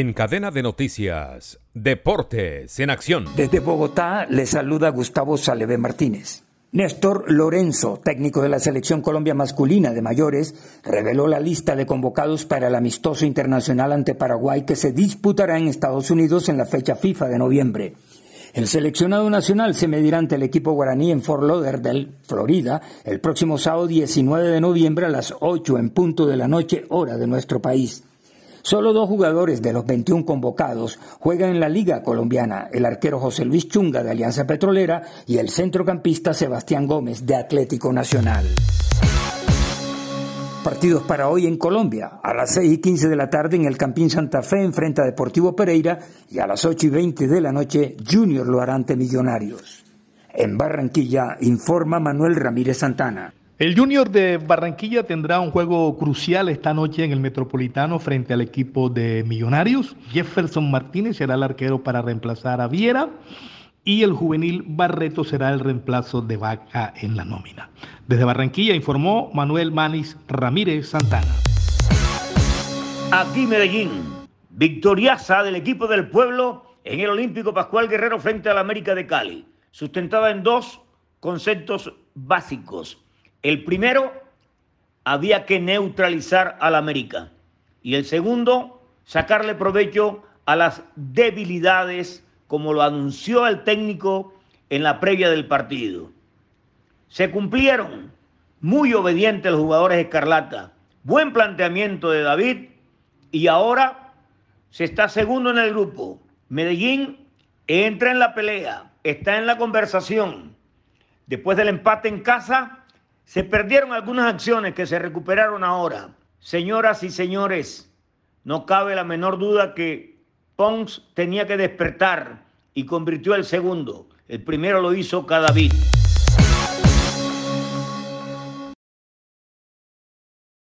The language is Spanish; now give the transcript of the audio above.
En cadena de noticias, Deportes en Acción. Desde Bogotá le saluda Gustavo Saleve Martínez. Néstor Lorenzo, técnico de la Selección Colombia masculina de mayores, reveló la lista de convocados para el amistoso internacional ante Paraguay que se disputará en Estados Unidos en la fecha FIFA de noviembre. El seleccionado nacional se medirá ante el equipo guaraní en Fort Lauderdale, Florida, el próximo sábado 19 de noviembre a las 8 en punto de la noche, hora de nuestro país. Solo dos jugadores de los 21 convocados juegan en la Liga Colombiana, el arquero José Luis Chunga de Alianza Petrolera y el centrocampista Sebastián Gómez de Atlético Nacional. Partidos para hoy en Colombia. A las 6 y 15 de la tarde en el Campín Santa Fe enfrenta a Deportivo Pereira y a las 8 y 20 de la noche Junior lo Millonarios. En Barranquilla informa Manuel Ramírez Santana. El Junior de Barranquilla tendrá un juego crucial esta noche en el Metropolitano frente al equipo de Millonarios. Jefferson Martínez será el arquero para reemplazar a Viera y el juvenil Barreto será el reemplazo de Vaca en la nómina. Desde Barranquilla informó Manuel Manis Ramírez Santana. Aquí Medellín, victoriaza del equipo del pueblo en el Olímpico Pascual Guerrero frente al América de Cali, sustentada en dos conceptos básicos. El primero, había que neutralizar al América. Y el segundo, sacarle provecho a las debilidades como lo anunció el técnico en la previa del partido. Se cumplieron, muy obedientes los jugadores Escarlata, buen planteamiento de David y ahora se está segundo en el grupo. Medellín entra en la pelea, está en la conversación. Después del empate en casa, se perdieron algunas acciones que se recuperaron ahora. Señoras y señores, no cabe la menor duda que Pons tenía que despertar y convirtió el segundo. El primero lo hizo Cadavid.